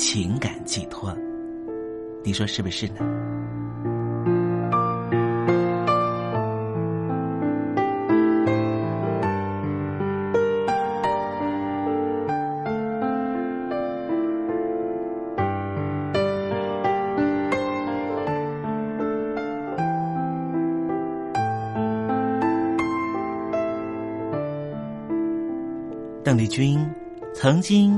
情感寄托，你说是不是呢？邓丽君。曾经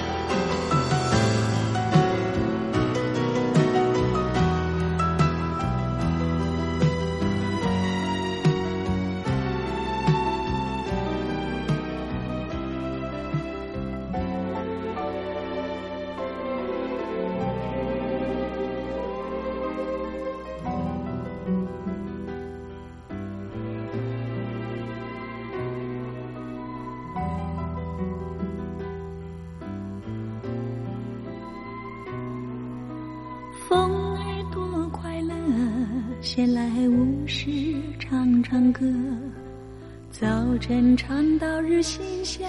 闲来无事唱唱歌。早晨唱到日西下，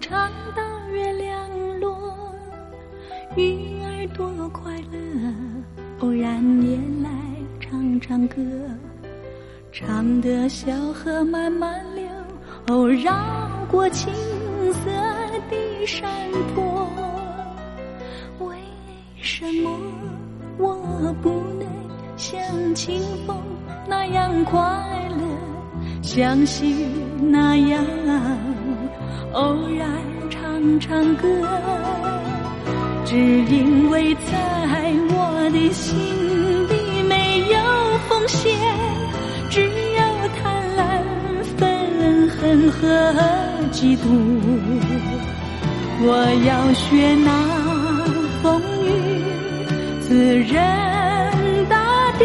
唱到月亮落。鱼儿多快乐，偶然也来唱唱歌。唱得小河慢慢流，哦，绕过青色的山坡。清风那样快乐，像溪那样偶然唱唱歌，只因为在我的心里没有奉献，只有贪婪、愤恨和嫉妒。我要学那风雨。自然大地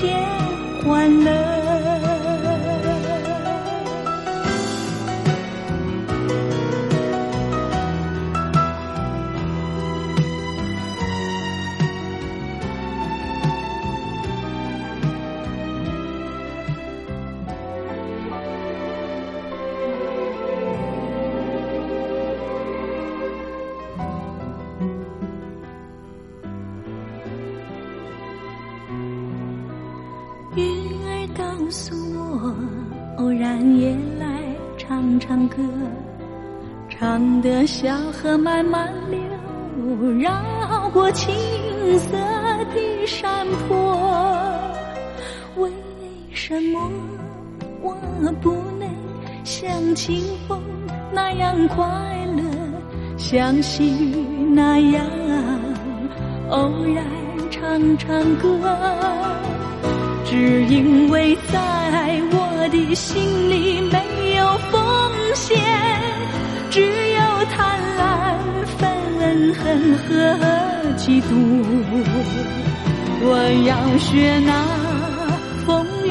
片欢乐。的小河慢慢流，绕过青色的山坡。为什么我不能像清风那样快乐，像溪那样偶然唱唱歌？只因为在我的心里没有奉献，只、恨和嫉妒。我要学那风雨，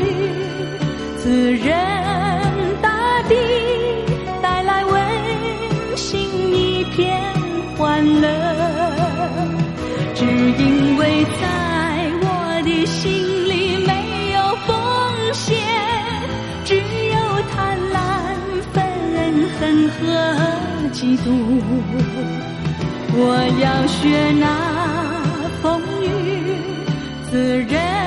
自然大地带来温馨一片欢乐。只因为在我的心里没有奉献，只有贪婪、愤恨。和嫉妒，我要学那风雨，自然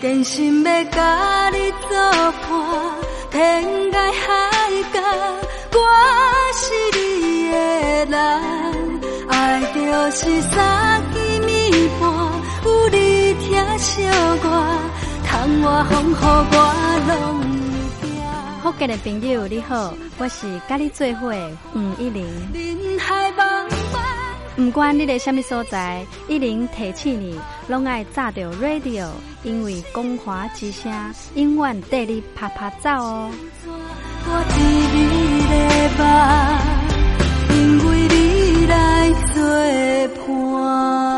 真心要甲你作伴，天涯海角，我是你的人，爱就是三更暝半，有你疼惜我，窗外风雨我拢会惊。福建的朋友你好，我是甲你做伙吴一玲。不管你在什么所在，一零提起你，拢爱炸着 radio，因为光华之声永远带你啪啪走哦。我伫你的梦，因为你来作伴。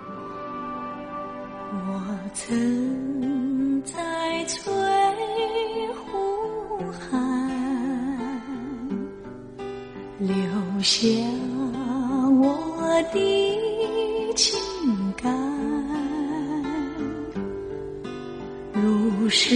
我曾在翠湖畔留下我的情感，如诗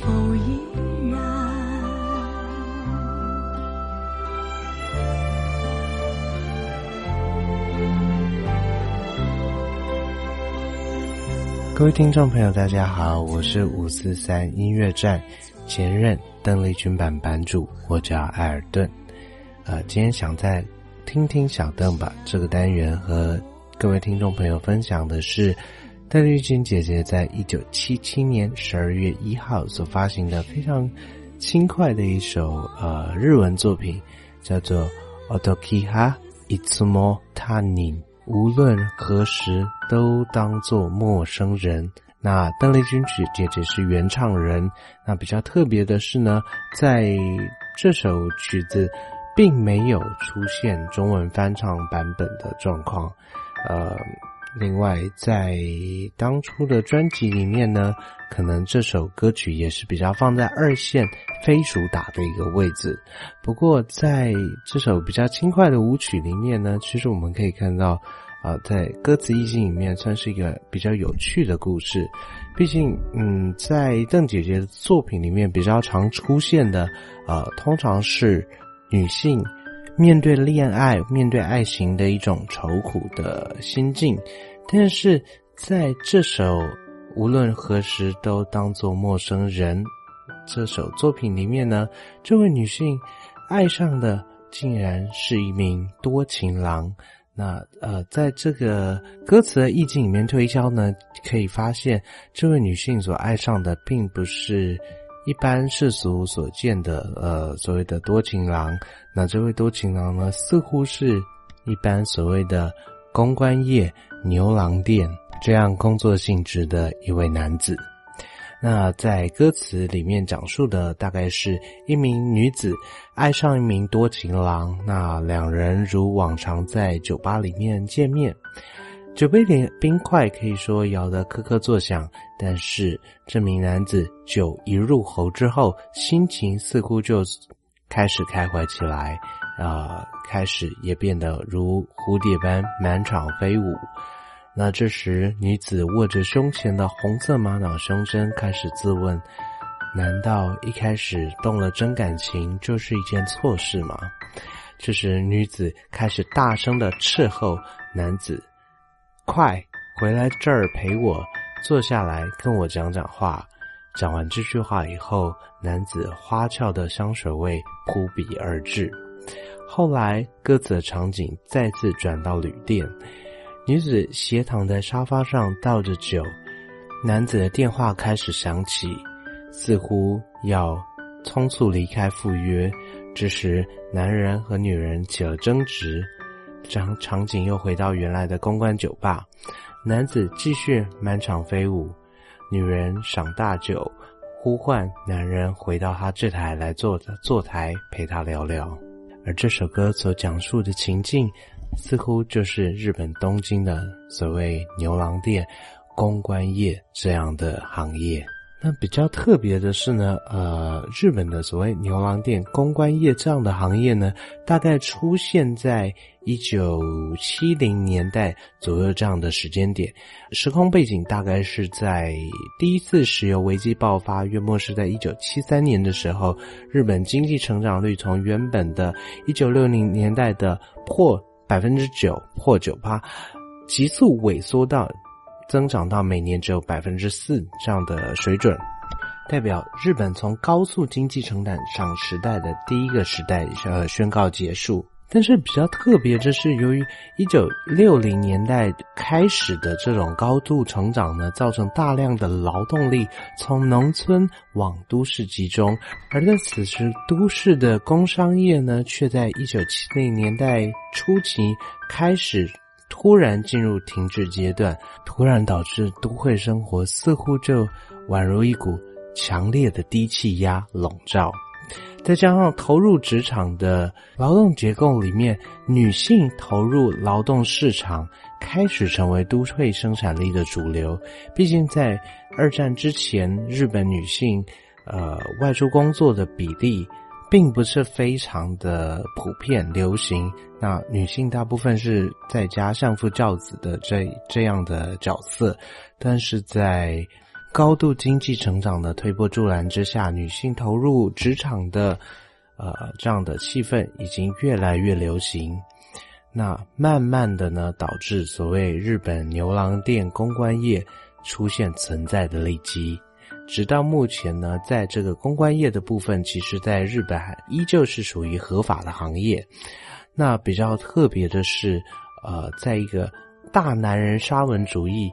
然而他是否依然？各位听众朋友，大家好，我是五四三音乐站前任邓丽君版版主，我叫艾尔顿。呃，今天想在听听小邓吧这个单元和各位听众朋友分享的是邓丽君姐姐在一九七七年十二月一号所发行的非常轻快的一首呃日文作品，叫做《Otokiha Itsumo Tanin》。无论何时都当做陌生人。那邓丽君曲姐姐是原唱人。那比较特别的是呢，在这首曲子并没有出现中文翻唱版本的状况。呃，另外在当初的专辑里面呢，可能这首歌曲也是比较放在二线非主打的一个位置。不过在这首比较轻快的舞曲里面呢，其实我们可以看到。啊，在歌词意境里面算是一个比较有趣的故事。毕竟，嗯，在邓姐姐的作品里面比较常出现的，呃，通常是女性面对恋爱、面对爱情的一种愁苦的心境。但是在这首无论何时都当作陌生人这首作品里面呢，这位女性爱上的竟然是一名多情郎。那呃，在这个歌词的意境里面推敲呢，可以发现这位女性所爱上的并不是一般世俗所见的呃所谓的多情郎。那这位多情郎呢，似乎是一般所谓的公关业牛郎店这样工作性质的一位男子。那在歌词里面讲述的大概是一名女子爱上一名多情郎，那两人如往常在酒吧里面见面，酒杯里冰块可以说摇得咯咯作响，但是这名男子酒一入喉之后，心情似乎就开始开怀起来，啊，开始也变得如蝴蝶般满场飞舞。那这时，女子握着胸前的红色玛瑙胸针，开始自问：难道一开始动了真感情就是一件错事吗？这时，女子开始大声的斥候男子：“快回来这儿陪我，坐下来跟我讲讲话。”讲完这句话以后，男子花俏的香水味扑鼻而至。后来，各自的场景再次转到旅店。女子斜躺在沙发上倒着酒，男子的电话开始响起，似乎要匆促离开赴约。这时，男人和女人起了争执，场场景又回到原来的公关酒吧。男子继续满场飞舞，女人赏大酒，呼唤男人回到他这台来坐坐台陪他聊聊。而这首歌所讲述的情境。似乎就是日本东京的所谓牛郎店、公关业这样的行业。那比较特别的是呢，呃，日本的所谓牛郎店、公关业这样的行业呢，大概出现在一九七零年代左右这样的时间点。时空背景大概是在第一次石油危机爆发，约莫是在一九七三年的时候，日本经济成长率从原本的一九六零年代的破。百分之九破九八，急速萎缩到增长到每年只有百分之四这样的水准，代表日本从高速经济成长上时代的第一个时代呃宣告结束。但是比较特别的是，由于一九六零年代开始的这种高度成长呢，造成大量的劳动力从农村往都市集中，而在此时，都市的工商业呢，却在一九七零年代初期开始突然进入停滞阶段，突然导致都会生活似乎就宛如一股强烈的低气压笼罩。再加上投入职场的劳动结构里面，女性投入劳动市场开始成为都会生产力的主流。毕竟在二战之前，日本女性呃外出工作的比例并不是非常的普遍流行。那女性大部分是在家相夫教子的这这样的角色，但是在高度经济成长的推波助澜之下，女性投入职场的，呃，这样的气氛已经越来越流行。那慢慢的呢，导致所谓日本牛郎店公关业出现存在的危机。直到目前呢，在这个公关业的部分，其实在日本还依旧是属于合法的行业。那比较特别的是，呃，在一个大男人沙文主义。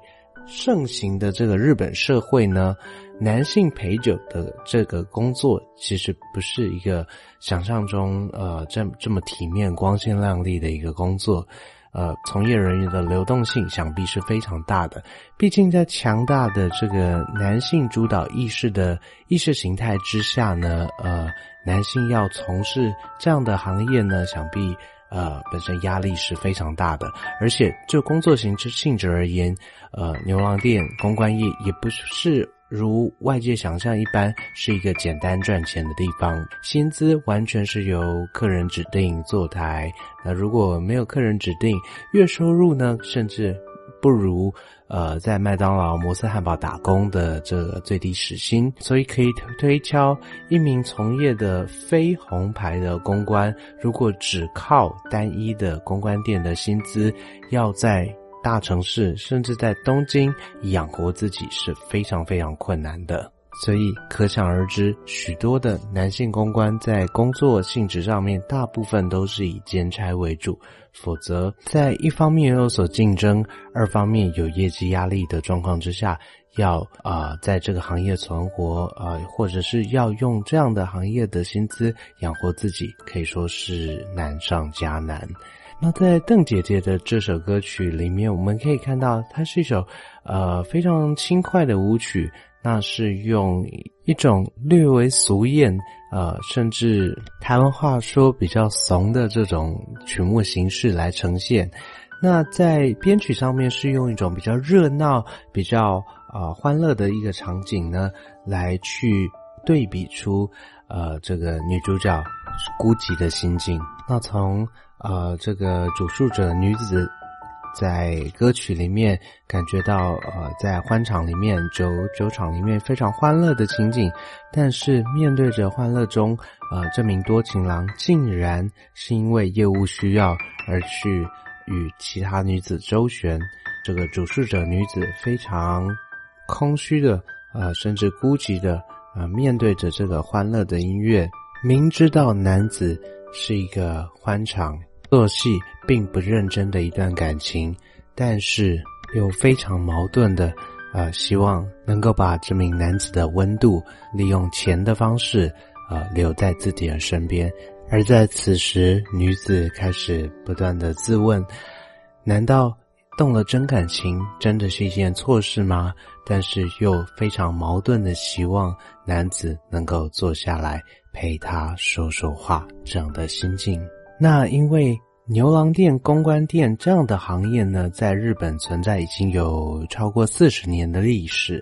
盛行的这个日本社会呢，男性陪酒的这个工作其实不是一个想象中呃这这么体面、光鲜亮丽的一个工作，呃，从业人员的流动性想必是非常大的。毕竟在强大的这个男性主导意识的意识形态之下呢，呃，男性要从事这样的行业呢，想必。呃，本身压力是非常大的，而且就工作性质性质而言，呃，牛郎店公关业也不是如外界想象一般是一个简单赚钱的地方，薪资完全是由客人指定坐台，那如果没有客人指定，月收入呢，甚至不如。呃，在麦当劳、摩斯汉堡打工的这个最低时薪，所以可以推敲一名从业的非红牌的公关，如果只靠单一的公关店的薪资，要在大城市甚至在东京养活自己是非常非常困难的。所以可想而知，许多的男性公关在工作性质上面，大部分都是以兼差为主。否则，在一方面有所竞争，二方面有业绩压力的状况之下，要啊在这个行业存活啊，或者是要用这样的行业的薪资养活自己，可以说是难上加难。那在邓姐姐的这首歌曲里面，我们可以看到，它是一首呃非常轻快的舞曲。那是用一种略为俗艳，呃，甚至台湾话说比较怂的这种曲目形式来呈现。那在编曲上面是用一种比较热闹、比较啊欢乐的一个场景呢，来去对比出呃这个女主角孤寂的心境。那从呃这个主述者女子。在歌曲里面感觉到，呃，在欢场里面、酒酒场里面非常欢乐的情景，但是面对着欢乐中，呃，这名多情郎竟然是因为业务需要而去与其他女子周旋。这个主事者女子非常空虚的，呃，甚至孤寂的，呃，面对着这个欢乐的音乐，明知道男子是一个欢场。做戏并不认真的一段感情，但是又非常矛盾的，呃，希望能够把这名男子的温度利用钱的方式，呃，留在自己的身边。而在此时，女子开始不断的自问：难道动了真感情真的是一件错事吗？但是又非常矛盾的希望男子能够坐下来陪她说说话，这样的心境。那因为牛郎店、公关店这样的行业呢，在日本存在已经有超过四十年的历史，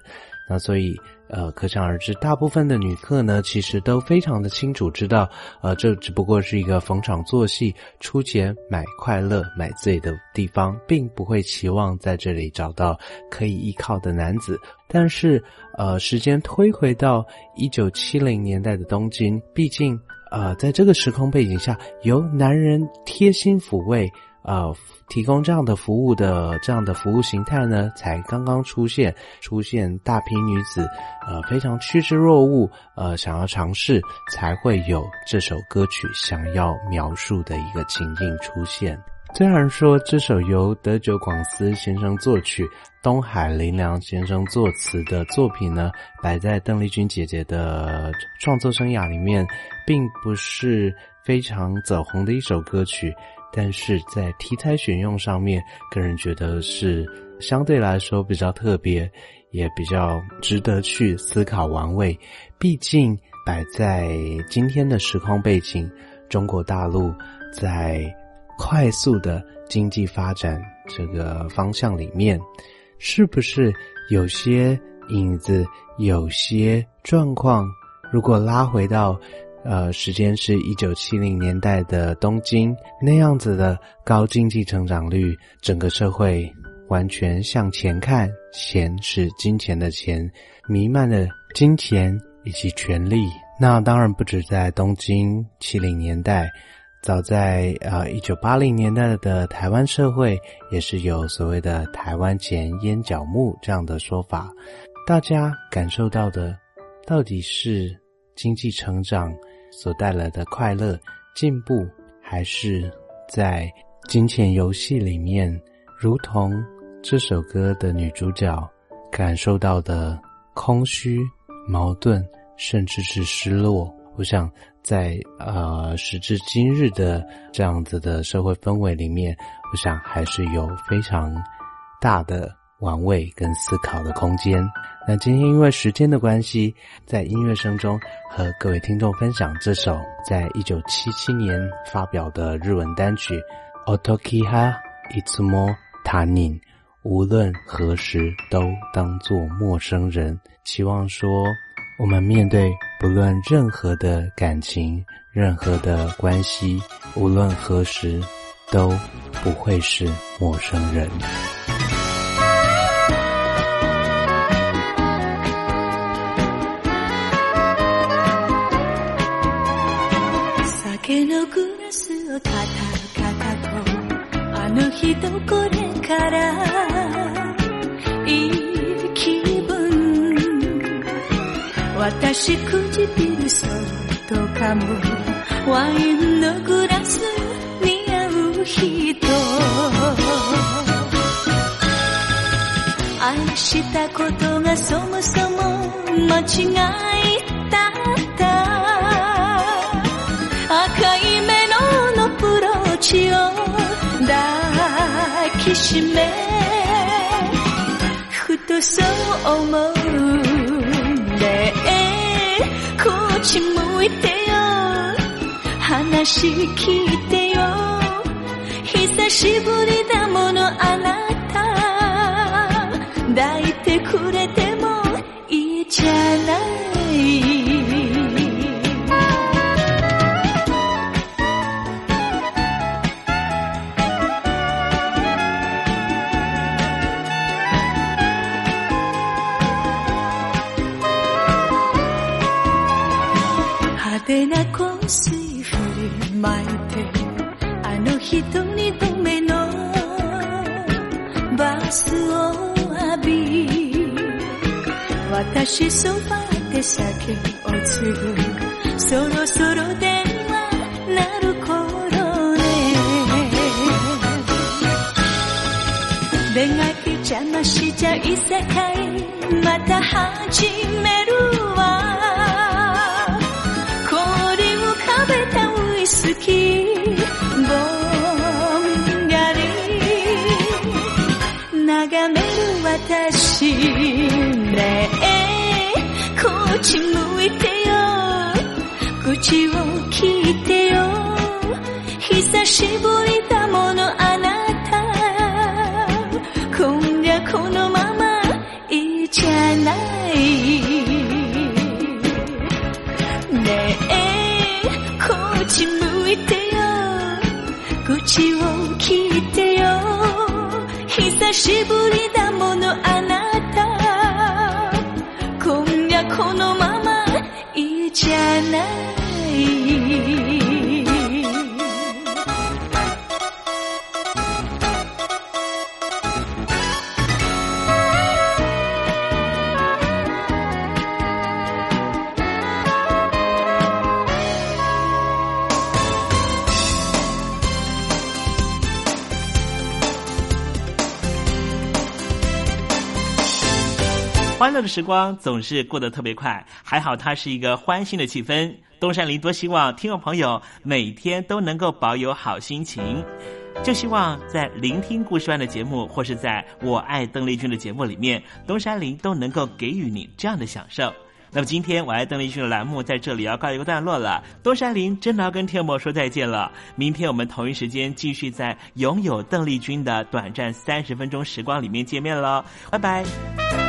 那所以呃，可想而知，大部分的女客呢，其实都非常的清楚知道，呃，这只不过是一个逢场作戏、出钱买快乐、买醉的地方，并不会期望在这里找到可以依靠的男子。但是，呃，时间推回到一九七零年代的东京，毕竟。呃，在这个时空背景下，由男人贴心抚慰，呃，提供这样的服务的这样的服务形态呢，才刚刚出现，出现大批女子，呃，非常趋之若鹜，呃，想要尝试，才会有这首歌曲想要描述的一个情境出现。虽然说这首由德久广司先生作曲、东海林良先生作词的作品呢，摆在邓丽君姐姐的创作生涯里面，并不是非常走红的一首歌曲，但是在题材选用上面，个人觉得是相对来说比较特别，也比较值得去思考玩味。毕竟。摆在今天的时空背景，中国大陆在快速的经济发展这个方向里面，是不是有些影子、有些状况？如果拉回到，呃，时间是一九七零年代的东京那样子的高经济成长率，整个社会完全向前看，钱是金钱的钱，弥漫的金钱以及权力。那当然不止在东京七零年代，早在呃一九八零年代的台湾社会，也是有所谓的“台湾钱烟角木”这样的说法。大家感受到的，到底是经济成长？所带来的快乐、进步，还是在金钱游戏里面，如同这首歌的女主角感受到的空虚、矛盾，甚至是失落。我想，在呃时至今日的这样子的社会氛围里面，我想还是有非常大的。玩味跟思考的空间。那今天因为时间的关系，在音乐声中和各位听众分享这首在一九七七年发表的日文单曲《Otokiha Itsumo Tanin》，无论何时都当作陌生人。期望说，我们面对不论任何的感情、任何的关系，无论何时都不会是陌生人。を叩くあの日とこれから 私唇そっと噛む。ワインのグラスに合う人。愛したことがそもそも間違いだった。赤い目ちを抱きしめ。ふとそう思う。こっち向いてよ。話聞いてよ。久しぶりだものあなた。抱いてくれてもいいじゃない。あの人に度目のバスを浴び私そばで酒を継ぐそろそろ電話なる 私ねえこっち向いてよ。口を聞いてよ。久しぶりだものあなた。今夜このままいいじゃない。ねえこっち向いてよ。口を聞いてよ。久しぶり欢乐的时光总是过得特别快，还好它是一个欢欣的气氛。东山林多希望听众朋友每天都能够保有好心情，就希望在聆听故事湾的节目，或是在我爱邓丽君的节目里面，东山林都能够给予你这样的享受。那么今天我爱邓丽君的栏目在这里要告一个段落了。东山林真的要跟天魔说再见了。明天我们同一时间继续在拥有邓丽君的短暂三十分钟时光里面见面喽，拜拜。